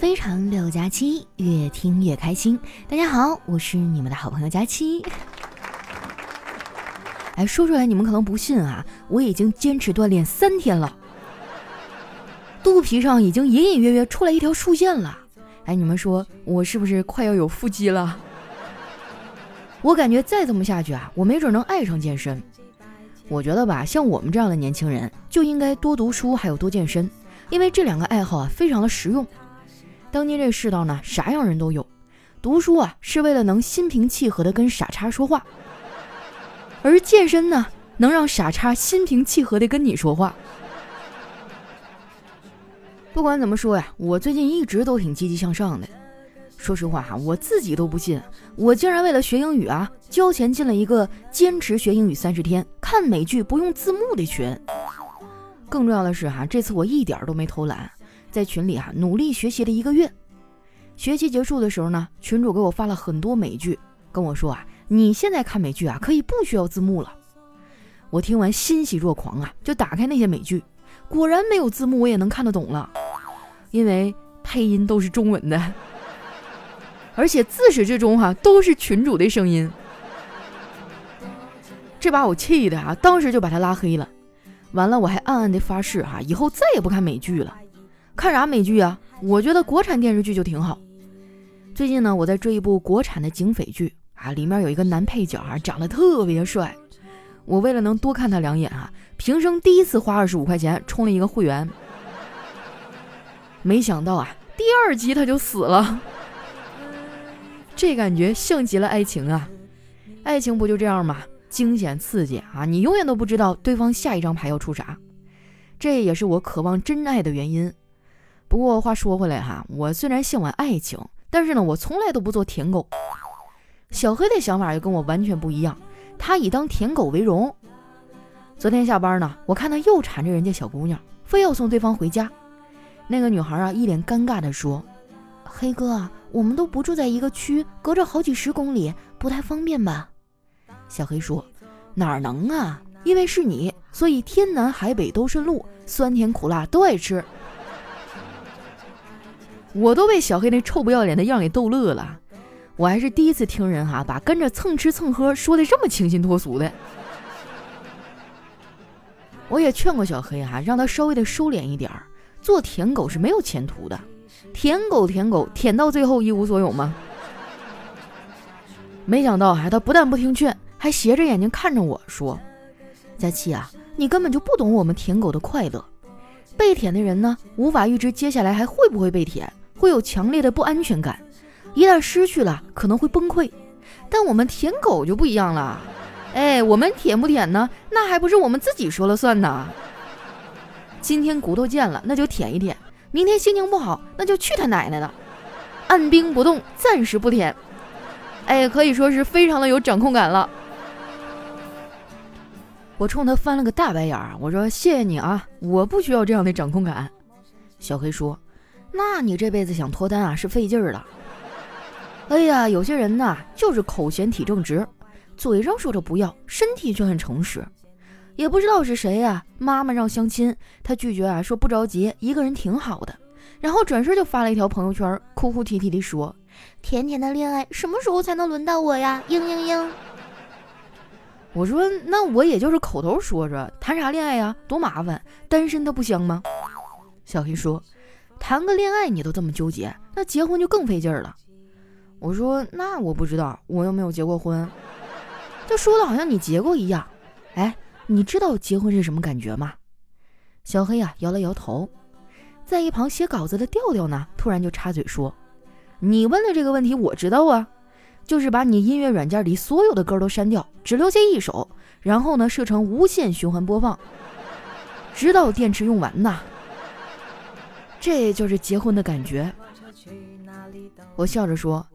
非常六加七，越听越开心。大家好，我是你们的好朋友佳期。哎，说出来你们可能不信啊，我已经坚持锻炼三天了，肚皮上已经隐隐约约出来一条竖线了。哎，你们说我是不是快要有腹肌了？我感觉再这么下去啊，我没准能爱上健身。我觉得吧，像我们这样的年轻人就应该多读书，还有多健身，因为这两个爱好啊，非常的实用。当今这世道呢，啥样人都有。读书啊，是为了能心平气和的跟傻叉说话；而健身呢，能让傻叉心平气和的跟你说话。不管怎么说呀，我最近一直都挺积极向上的。说实话哈，我自己都不信，我竟然为了学英语啊，交钱进了一个坚持学英语三十天、看美剧不用字幕的群。更重要的是哈，这次我一点都没偷懒。在群里啊，努力学习了一个月。学习结束的时候呢，群主给我发了很多美剧，跟我说啊，你现在看美剧啊，可以不需要字幕了。我听完欣喜若狂啊，就打开那些美剧，果然没有字幕我也能看得懂了，因为配音都是中文的，而且自始至终哈都是群主的声音。这把我气的啊，当时就把他拉黑了。完了，我还暗暗的发誓哈，以后再也不看美剧了。看啥美剧啊？我觉得国产电视剧就挺好。最近呢，我在追一部国产的警匪剧啊，里面有一个男配角啊，长得特别帅。我为了能多看他两眼啊，平生第一次花二十五块钱充了一个会员。没想到啊，第二集他就死了。这感觉像极了爱情啊！爱情不就这样吗？惊险刺激啊！你永远都不知道对方下一张牌要出啥。这也是我渴望真爱的原因。不过话说回来哈，我虽然向往爱情，但是呢，我从来都不做舔狗。小黑的想法又跟我完全不一样，他以当舔狗为荣。昨天下班呢，我看他又缠着人家小姑娘，非要送对方回家。那个女孩啊，一脸尴尬地说：“黑哥，我们都不住在一个区，隔着好几十公里，不太方便吧？”小黑说：“哪能啊？因为是你，所以天南海北都顺路，酸甜苦辣都爱吃。”我都被小黑那臭不要脸的样给逗乐了，我还是第一次听人哈把跟着蹭吃蹭喝说的这么清新脱俗的。我也劝过小黑哈，让他稍微的收敛一点儿，做舔狗是没有前途的，舔狗舔狗舔到最后一无所有吗？没想到哈，他不但不听劝，还斜着眼睛看着我说：“佳琪啊，你根本就不懂我们舔狗的快乐。被舔的人呢，无法预知接下来还会不会被舔。”会有强烈的不安全感，一旦失去了，可能会崩溃。但我们舔狗就不一样了，哎，我们舔不舔呢？那还不是我们自己说了算呢？今天骨头贱了，那就舔一舔；明天心情不好，那就去他奶奶的，按兵不动，暂时不舔。哎，可以说是非常的有掌控感了。我冲他翻了个大白眼儿，我说：“谢谢你啊，我不需要这样的掌控感。”小黑说。那你这辈子想脱单啊，是费劲儿了。哎呀，有些人呐，就是口嫌体正直，嘴上说着不要，身体却很诚实。也不知道是谁呀，妈妈让相亲，他拒绝啊，说不着急，一个人挺好的。然后转身就发了一条朋友圈，哭哭啼啼地说：“甜甜的恋爱什么时候才能轮到我呀？”嘤嘤嘤。我说，那我也就是口头说说，谈啥恋爱呀，多麻烦，单身它不香吗？小黑说。谈个恋爱你都这么纠结，那结婚就更费劲儿了。我说那我不知道，我又没有结过婚。就说的好像你结过一样。哎，你知道结婚是什么感觉吗？小黑啊摇了摇头。在一旁写稿子的调调呢，突然就插嘴说：“你问的这个问题我知道啊，就是把你音乐软件里所有的歌都删掉，只留下一首，然后呢设成无限循环播放，直到电池用完呐。”这就是结婚的感觉。我笑着说：“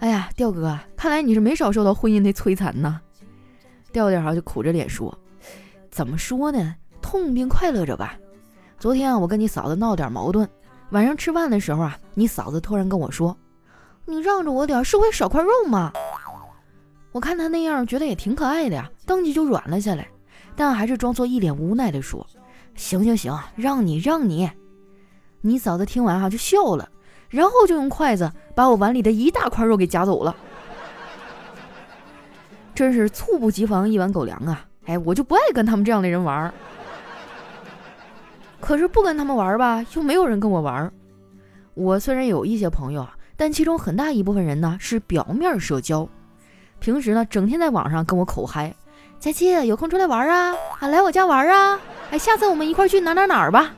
哎呀，调哥，看来你是没少受到婚姻的摧残呐。”调调就苦着脸说：“怎么说呢？痛并快乐着吧。昨天啊，我跟你嫂子闹点矛盾，晚上吃饭的时候啊，你嫂子突然跟我说：‘你让着我点，是会少块肉吗？’我看他那样，觉得也挺可爱的呀，当即就软了下来，但还是装作一脸无奈的说：‘行行行，让你让你。’”你嫂子听完哈就笑了，然后就用筷子把我碗里的一大块肉给夹走了。真是猝不及防一碗狗粮啊！哎，我就不爱跟他们这样的人玩。可是不跟他们玩吧，又没有人跟我玩。我虽然有一些朋友啊，但其中很大一部分人呢是表面社交，平时呢整天在网上跟我口嗨：“佳琪有空出来玩啊，啊来我家玩啊，哎下次我们一块去哪哪哪儿吧。”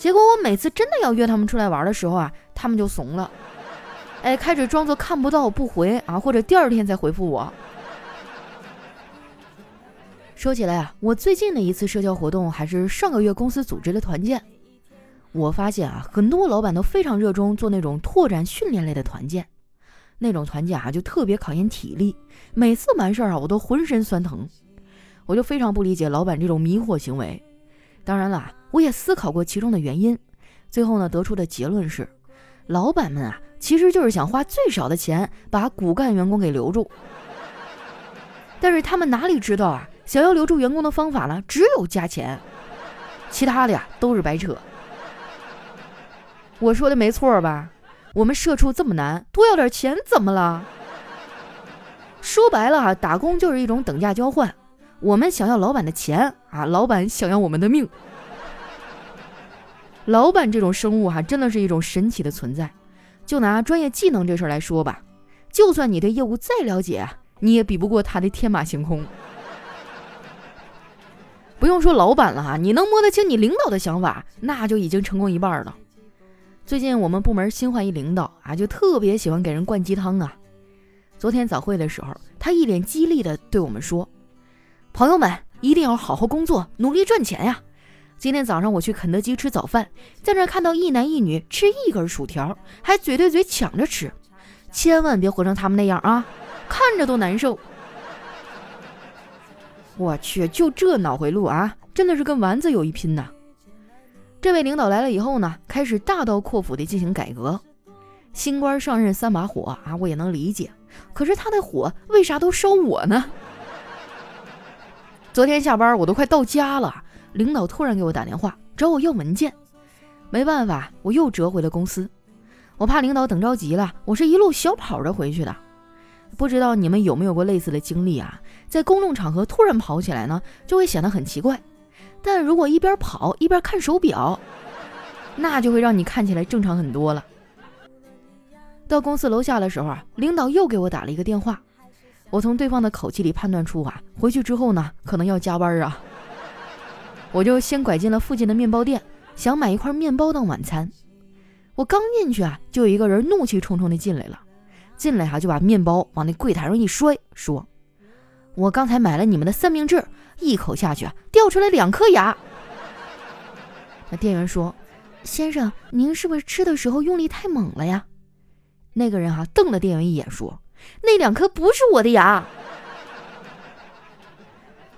结果我每次真的要约他们出来玩的时候啊，他们就怂了，哎开始装作看不到不回啊，或者第二天再回复我。说起来啊，我最近的一次社交活动还是上个月公司组织的团建。我发现啊，很多老板都非常热衷做那种拓展训练类的团建，那种团建啊就特别考验体力，每次完事儿啊我都浑身酸疼，我就非常不理解老板这种迷惑行为。当然了，我也思考过其中的原因，最后呢得出的结论是，老板们啊其实就是想花最少的钱把骨干员工给留住，但是他们哪里知道啊？想要留住员工的方法呢，只有加钱，其他的呀都是白扯。我说的没错吧？我们社畜这么难，多要点钱怎么了？说白了啊，打工就是一种等价交换。我们想要老板的钱啊，老板想要我们的命。老板这种生物哈，真的是一种神奇的存在。就拿专业技能这事儿来说吧，就算你对业务再了解，你也比不过他的天马行空。不用说老板了哈，你能摸得清你领导的想法，那就已经成功一半了。最近我们部门新换一领导啊，就特别喜欢给人灌鸡汤啊。昨天早会的时候，他一脸激励的对我们说：“朋友们一定要好好工作，努力赚钱呀！今天早上我去肯德基吃早饭，在那看到一男一女吃一根薯条，还嘴对嘴抢着吃，千万别活成他们那样啊，看着都难受。”我去，就这脑回路啊，真的是跟丸子有一拼呐！这位领导来了以后呢，开始大刀阔斧地进行改革。新官上任三把火啊，我也能理解。可是他的火为啥都烧我呢？昨天下班我都快到家了，领导突然给我打电话找我要文件，没办法，我又折回了公司。我怕领导等着急了，我是一路小跑着回去的。不知道你们有没有过类似的经历啊？在公众场合突然跑起来呢，就会显得很奇怪。但如果一边跑 一边看手表，那就会让你看起来正常很多了。到公司楼下的时候啊，领导又给我打了一个电话。我从对方的口气里判断出啊，回去之后呢，可能要加班啊。我就先拐进了附近的面包店，想买一块面包当晚餐。我刚进去啊，就有一个人怒气冲冲地进来了，进来哈就把面包往那柜台上一摔，说。我刚才买了你们的三明治，一口下去啊，掉出来两颗牙。那店员说：“先生，您是不是吃的时候用力太猛了呀？”那个人哈瞪了店员一眼，说：“那两颗不是我的牙。”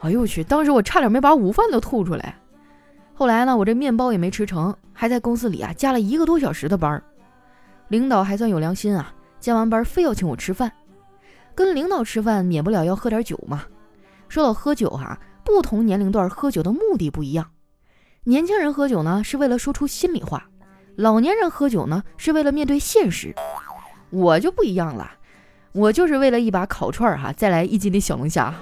哎呦我去！当时我差点没把午饭都吐出来。后来呢，我这面包也没吃成，还在公司里啊加了一个多小时的班。领导还算有良心啊，加完班非要请我吃饭。跟领导吃饭，免不了要喝点酒嘛。说到喝酒哈，不同年龄段喝酒的目的不一样。年轻人喝酒呢，是为了说出心里话；老年人喝酒呢，是为了面对现实。我就不一样了，我就是为了一把烤串儿哈，再来一斤的小龙虾。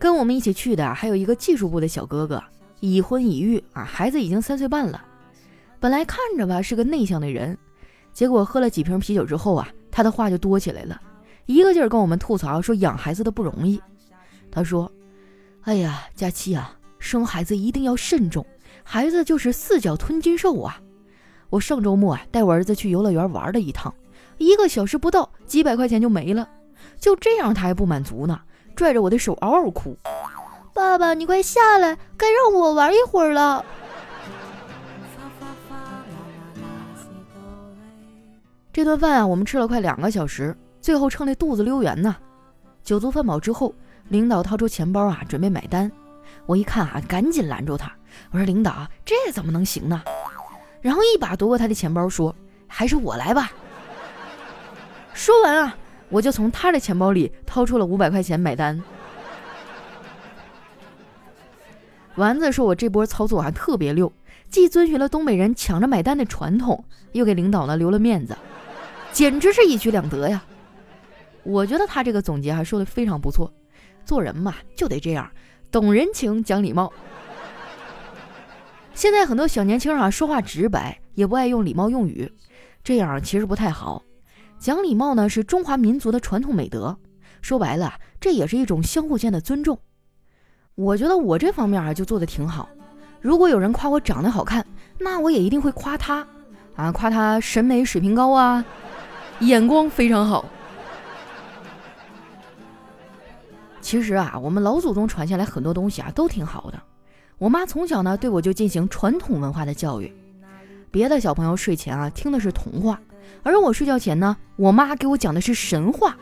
跟我们一起去的还有一个技术部的小哥哥，已婚已育啊，孩子已经三岁半了。本来看着吧是个内向的人。结果喝了几瓶啤酒之后啊，他的话就多起来了，一个劲儿跟我们吐槽说养孩子的不容易。他说：“哎呀，佳期啊，生孩子一定要慎重，孩子就是四脚吞金兽啊！我上周末啊带我儿子去游乐园玩了一趟，一个小时不到，几百块钱就没了。就这样他还不满足呢，拽着我的手嗷嗷哭：‘爸爸，你快下来，该让我玩一会儿了。’”这顿饭啊，我们吃了快两个小时，最后撑得肚子溜圆呢。酒足饭饱之后，领导掏出钱包啊，准备买单。我一看啊，赶紧拦住他，我说：“领导，这怎么能行呢？”然后一把夺过他的钱包，说：“还是我来吧。”说完啊，我就从他的钱包里掏出了五百块钱买单。丸子说我这波操作还特别溜，既遵循了东北人抢着买单的传统，又给领导呢留了面子，简直是一举两得呀！我觉得他这个总结还说的非常不错，做人嘛就得这样，懂人情讲礼貌。现在很多小年轻啊，说话直白，也不爱用礼貌用语，这样其实不太好。讲礼貌呢，是中华民族的传统美德，说白了，这也是一种相互间的尊重。我觉得我这方面啊就做的挺好。如果有人夸我长得好看，那我也一定会夸他，啊，夸他审美水平高啊，眼光非常好。其实啊，我们老祖宗传下来很多东西啊，都挺好的。我妈从小呢对我就进行传统文化的教育，别的小朋友睡前啊听的是童话，而我睡觉前呢，我妈给我讲的是神话。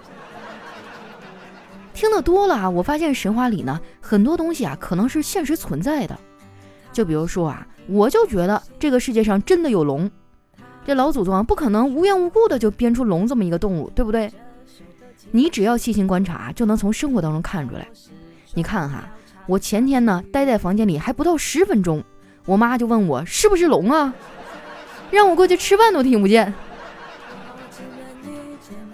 听得多了啊，我发现神话里呢很多东西啊可能是现实存在的。就比如说啊，我就觉得这个世界上真的有龙，这老祖宗啊不可能无缘无故的就编出龙这么一个动物，对不对？你只要细心观察，就能从生活当中看出来。你看哈。我前天呢，待在房间里还不到十分钟，我妈就问我是不是龙啊，让我过去吃饭都听不见，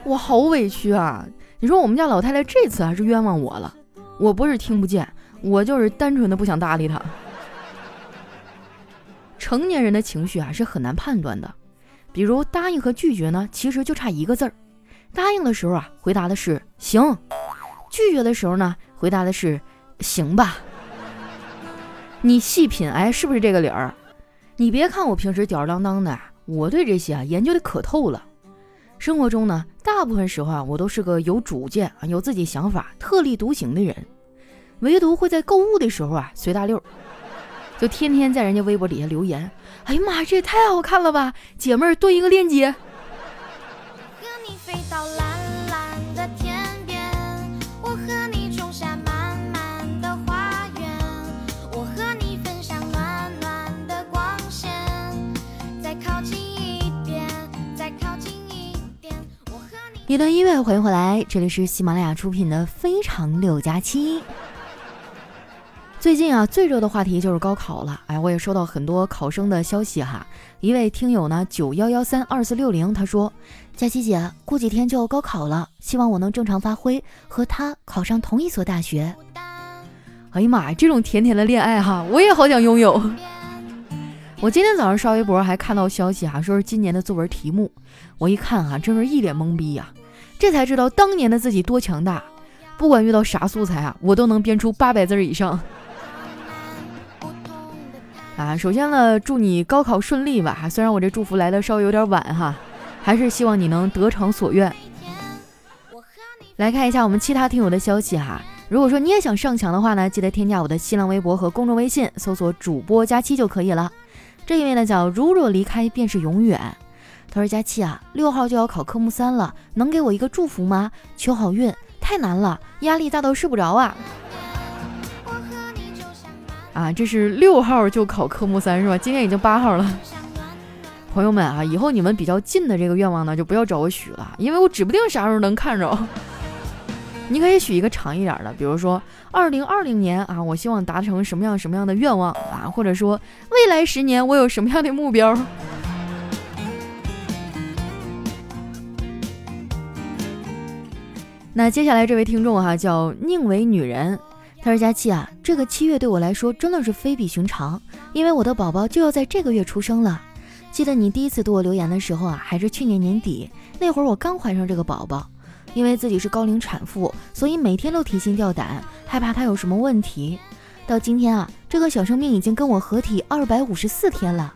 我好委屈啊！你说我们家老太太这次还是冤枉我了，我不是听不见，我就是单纯的不想搭理她。成年人的情绪啊是很难判断的，比如答应和拒绝呢，其实就差一个字儿。答应的时候啊，回答的是行；拒绝的时候呢，回答的是。行吧，你细品，哎，是不是这个理儿？你别看我平时吊儿郎当的，我对这些啊研究的可透了。生活中呢，大部分时候啊，我都是个有主见啊、有自己想法、特立独行的人，唯独会在购物的时候啊随大溜，就天天在人家微博底下留言。哎呀妈，这也太好看了吧！姐妹儿炖一个链接。一段音乐，欢迎回来，这里是喜马拉雅出品的《非常六加七》。最近啊，最热的话题就是高考了。哎，我也收到很多考生的消息哈。一位听友呢，九幺幺三二四六零，他说：“佳琪姐，过几天就要高考了，希望我能正常发挥，和他考上同一所大学。”哎呀妈呀，这种甜甜的恋爱哈，我也好想拥有。我今天早上刷微博还看到消息哈，说是今年的作文题目。我一看哈，真是一脸懵逼呀！这才知道当年的自己多强大，不管遇到啥素材啊，我都能编出八百字以上。啊，首先呢，祝你高考顺利吧！虽然我这祝福来的稍微有点晚哈，还是希望你能得偿所愿。来看一下我们其他听友的消息哈，如果说你也想上墙的话呢，记得添加我的新浪微博和公众微信，搜索主播佳期就可以了。这一位呢叫如若离开便是永远，他说佳期啊，六号就要考科目三了，能给我一个祝福吗？求好运，太难了，压力大到睡不着啊！啊，这是六号就考科目三是吧？今天已经八号了，朋友们啊，以后你们比较近的这个愿望呢，就不要找我许了，因为我指不定啥时候能看着。你可以许一个长一点的，比如说二零二零年啊，我希望达成什么样什么样的愿望或者说未来十年我有什么样的目标。那接下来这位听众哈叫宁为女人，他说佳期啊，这个七月对我来说真的是非比寻常，因为我的宝宝就要在这个月出生了。记得你第一次对我留言的时候啊，还是去年年底，那会儿我刚怀上这个宝宝。因为自己是高龄产妇，所以每天都提心吊胆，害怕他有什么问题。到今天啊，这个小生命已经跟我合体二百五十四天了，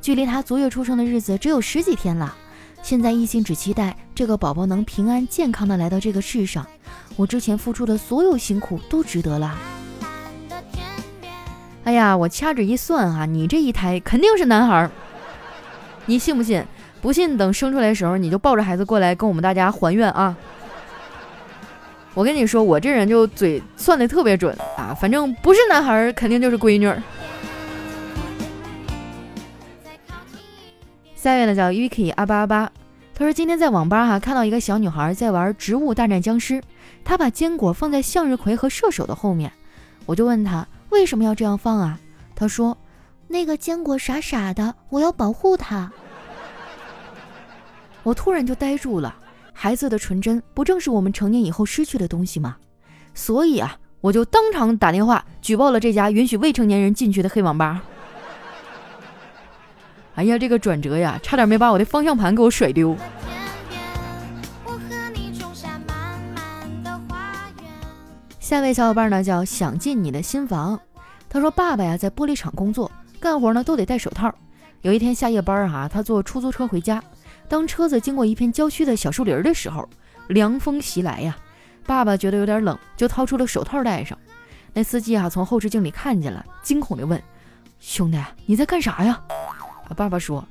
距离他足月出生的日子只有十几天了。现在一心只期待这个宝宝能平安健康的来到这个世上，我之前付出的所有辛苦都值得了。哎呀，我掐指一算啊，你这一胎肯定是男孩，你信不信？不信，等生出来的时候，你就抱着孩子过来跟我们大家还愿啊！我跟你说，我这人就嘴算的特别准啊，反正不是男孩，肯定就是闺女。三月的叫 Vicky 阿巴阿巴，他说今天在网吧哈看到一个小女孩在玩《植物大战僵尸》，她把坚果放在向日葵和射手的后面，我就问她为什么要这样放啊？他说：“那个坚果傻傻的，我要保护它。”我突然就呆住了。孩子的纯真不正是我们成年以后失去的东西吗？所以啊，我就当场打电话举报了这家允许未成年人进去的黑网吧。哎呀，这个转折呀，差点没把我的方向盘给我甩丢。下一位小伙伴呢叫想进你的新房，他说爸爸呀在玻璃厂工作，干活呢都得戴手套。有一天下夜班哈，他坐出租车回家。当车子经过一片郊区的小树林的时候，凉风袭来呀，爸爸觉得有点冷，就掏出了手套戴上。那司机啊从后视镜里看见了，惊恐地问：“兄弟，你在干啥呀？”爸爸说：“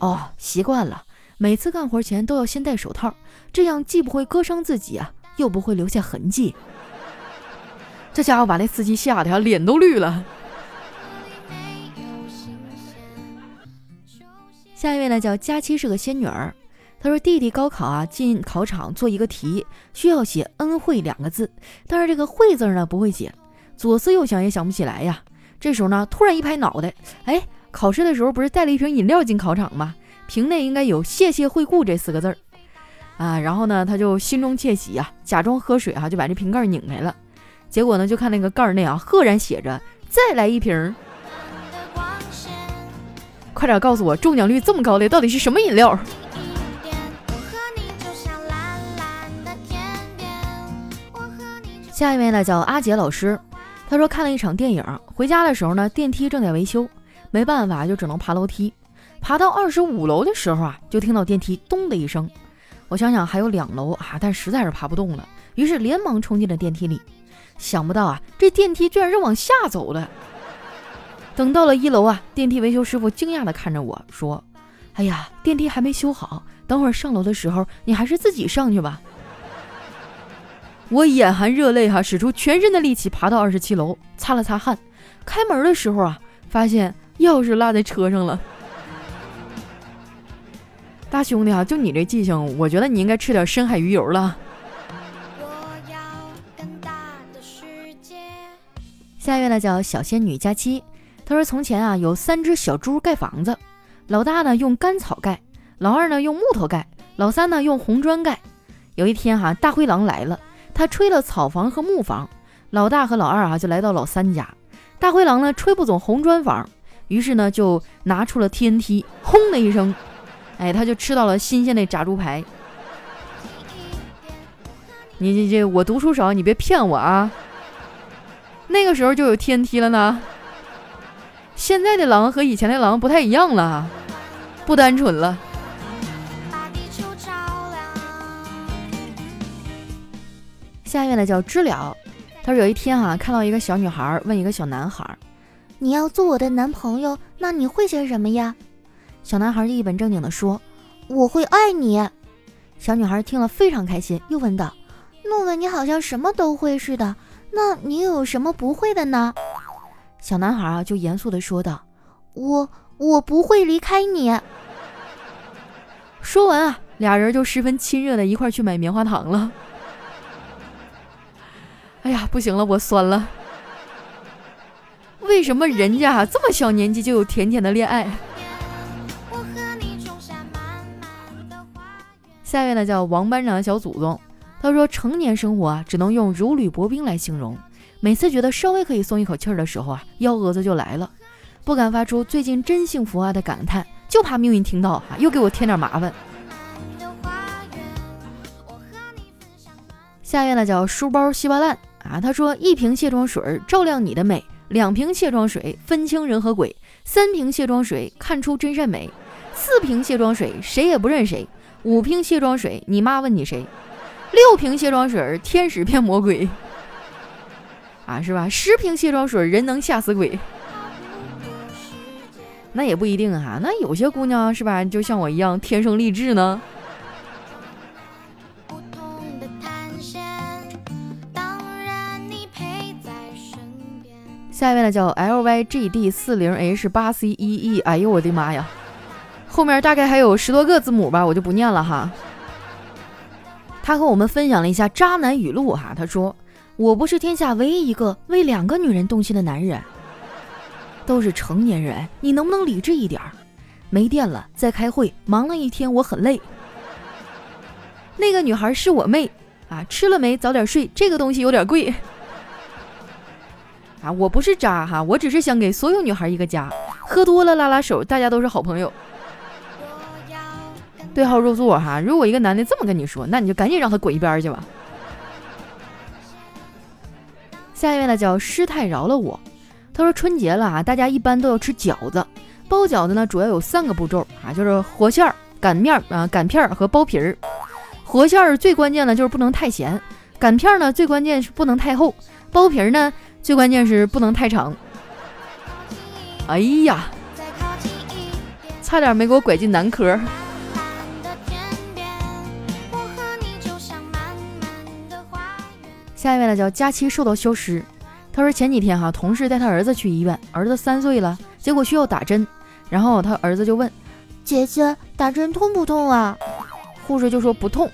哦，习惯了，每次干活前都要先戴手套，这样既不会割伤自己啊，又不会留下痕迹。”这家伙把那司机吓得呀，脸都绿了。下一位呢，叫佳期，是个仙女儿。她说弟弟高考啊，进考场做一个题，需要写恩惠两个字，但是这个惠字呢不会写，左思右想也想不起来呀。这时候呢，突然一拍脑袋，哎，考试的时候不是带了一瓶饮料进考场吗？瓶内应该有谢谢惠顾这四个字儿啊。然后呢，他就心中窃喜呀，假装喝水哈，就把这瓶盖拧开了。结果呢，就看那个盖内啊，赫然写着再来一瓶。快点告诉我，中奖率这么高的到底是什么饮料？下一位呢，叫阿杰老师。他说看了一场电影，回家的时候呢，电梯正在维修，没办法就只能爬楼梯。爬到二十五楼的时候啊，就听到电梯咚的一声。我想想还有两楼啊，但实在是爬不动了，于是连忙冲进了电梯里。想不到啊，这电梯居然是往下走的。等到了一楼啊，电梯维修师傅惊讶地看着我说：“哎呀，电梯还没修好，等会儿上楼的时候你还是自己上去吧。”我眼含热泪哈，使出全身的力气爬到二十七楼，擦了擦汗，开门的时候啊，发现钥匙落在车上了。大兄弟啊，就你这记性，我觉得你应该吃点深海鱼油了。下一位呢，叫小仙女佳期。他说：“从前啊，有三只小猪盖房子，老大呢用干草盖，老二呢用木头盖，老三呢用红砖盖。有一天哈，大灰狼来了，他吹了草房和木房，老大和老二啊就来到老三家。大灰狼呢吹不走红砖房，于是呢就拿出了 TNT，轰的一声，哎，他就吃到了新鲜的炸猪排。你这这，我读书少，你别骗我啊！那个时候就有 TNT 了呢。”现在的狼和以前的狼不太一样了，不单纯了。下面呢叫知了，他说有一天啊，看到一个小女孩问一个小男孩：“你要做我的男朋友，那你会些什么呀？”小男孩一本正经的说：“我会爱你。”小女孩听了非常开心，又问道：“诺文，你好像什么都会似的，那你有什么不会的呢？”小男孩啊，就严肃的说道：“我我不会离开你。”说完啊，俩人就十分亲热的一块去买棉花糖了。哎呀，不行了，我酸了。为什么人家这么小年纪就有甜甜的恋爱？下一位呢，叫王班长的小祖宗，他说：“成年生活啊，只能用如履薄冰来形容。”每次觉得稍微可以松一口气儿的时候啊，幺蛾子就来了，不敢发出最近真幸福啊的感叹，就怕命运听到哈，又给我添点麻烦。下面呢叫书包稀巴烂啊，他说一瓶卸妆水照亮你的美，两瓶卸妆水分清人和鬼，三瓶卸妆水看出真善美，四瓶卸妆水谁也不认谁，五瓶卸妆水你妈问你谁，六瓶卸妆水天使变魔鬼。啊，是吧？十瓶卸妆水，人能吓死鬼。那也不一定哈，那有些姑娘是吧，就像我一样天生丽质呢。下一位呢，叫 L Y G D 四零 H 八 C 一 E。哎呦我的妈呀，后面大概还有十多个字母吧，我就不念了哈。他和我们分享了一下渣男语录哈，他说。我不是天下唯一一个为两个女人动心的男人。都是成年人，你能不能理智一点儿？没电了，在开会，忙了一天，我很累。那个女孩是我妹啊，吃了没？早点睡，这个东西有点贵。啊，我不是渣哈，我只是想给所有女孩一个家。喝多了拉拉手，大家都是好朋友。对号入座哈，如果一个男的这么跟你说，那你就赶紧让他滚一边去吧。下一位呢，叫师太饶了我。他说春节了啊，大家一般都要吃饺子。包饺子呢，主要有三个步骤啊，就是和馅儿、擀面啊、擀片儿和包皮儿。和馅儿最关键的就是不能太咸，擀片儿呢最关键是不能太厚，包皮儿呢最关键是不能太长。哎呀，差点没给我拐进男科。下一位呢叫佳期受到消失。他说前几天哈，同事带他儿子去医院，儿子三岁了，结果需要打针，然后他儿子就问姐姐打针痛不痛啊？护士就说不痛。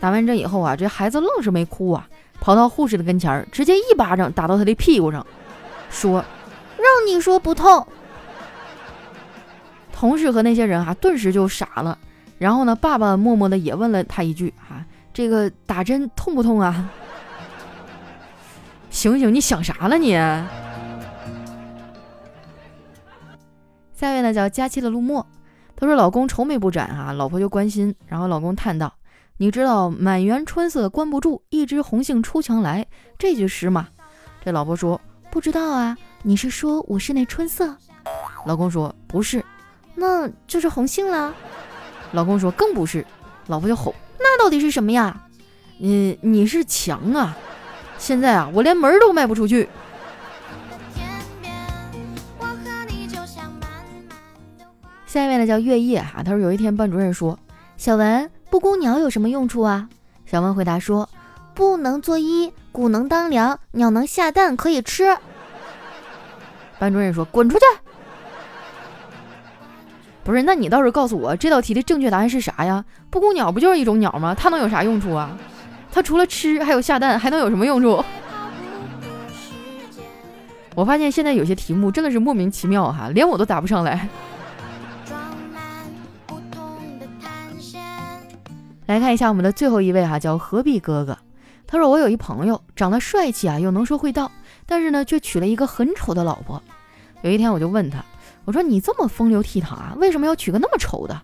打完针以后啊，这孩子愣是没哭啊，跑到护士的跟前儿，直接一巴掌打到他的屁股上，说让你说不痛。同事和那些人啊顿时就傻了，然后呢，爸爸默默的也问了他一句啊，这个打针痛不痛啊？醒醒，你想啥了你？下一位呢叫佳期的陆墨，他说老公愁眉不展啊，老婆就关心，然后老公叹道：“你知道满园春色关不住，一枝红杏出墙来这句诗吗？”这老婆说：“不知道啊，你是说我是那春色？”老公说：“不是，那就是红杏了。”老公说：“更不是。”老婆就吼：“那到底是什么呀？你你是墙啊！”现在啊，我连门都迈不出去。下一位呢叫月夜哈，他说有一天班主任说：“小文，布谷鸟有什么用处啊？”小文回答说：“布能作衣，谷能当粮，鸟能下蛋，可以吃。”班主任说：“滚出去！”不是，那你倒是告诉我这道题的正确答案是啥呀？布谷鸟不就是一种鸟吗？它能有啥用处啊？它除了吃，还有下蛋，还能有什么用处？我发现现在有些题目真的是莫名其妙哈，连我都答不上来。来看一下我们的最后一位哈，叫何必哥哥。他说我有一朋友长得帅气啊，又能说会道，但是呢却娶了一个很丑的老婆。有一天我就问他，我说你这么风流倜傥啊，为什么要娶个那么丑的？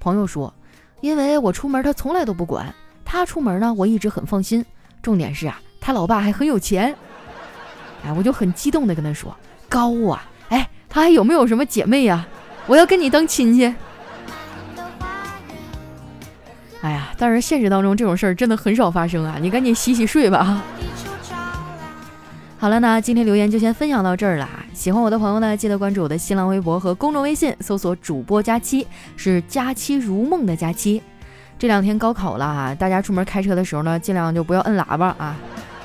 朋友说，因为我出门他从来都不管。他出门呢，我一直很放心。重点是啊，他老爸还很有钱。哎，我就很激动的跟他说：“高啊，哎，他还有没有什么姐妹呀？我要跟你当亲戚。”哎呀，但是现实当中这种事儿真的很少发生啊！你赶紧洗洗睡吧。好了，那今天留言就先分享到这儿了。喜欢我的朋友呢，记得关注我的新浪微博和公众微信，搜索主播佳期，是佳期如梦的佳期。这两天高考了哈，大家出门开车的时候呢，尽量就不要摁喇叭啊，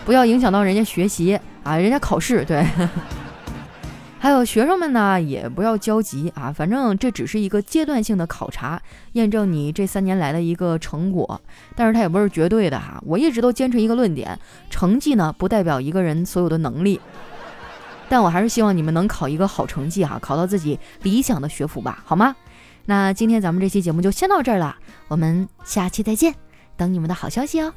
不要影响到人家学习啊，人家考试对。还有学生们呢，也不要焦急啊，反正这只是一个阶段性的考察，验证你这三年来的一个成果，但是它也不是绝对的哈。我一直都坚持一个论点，成绩呢不代表一个人所有的能力，但我还是希望你们能考一个好成绩哈，考到自己理想的学府吧，好吗？那今天咱们这期节目就先到这儿了，我们下期再见，等你们的好消息哦。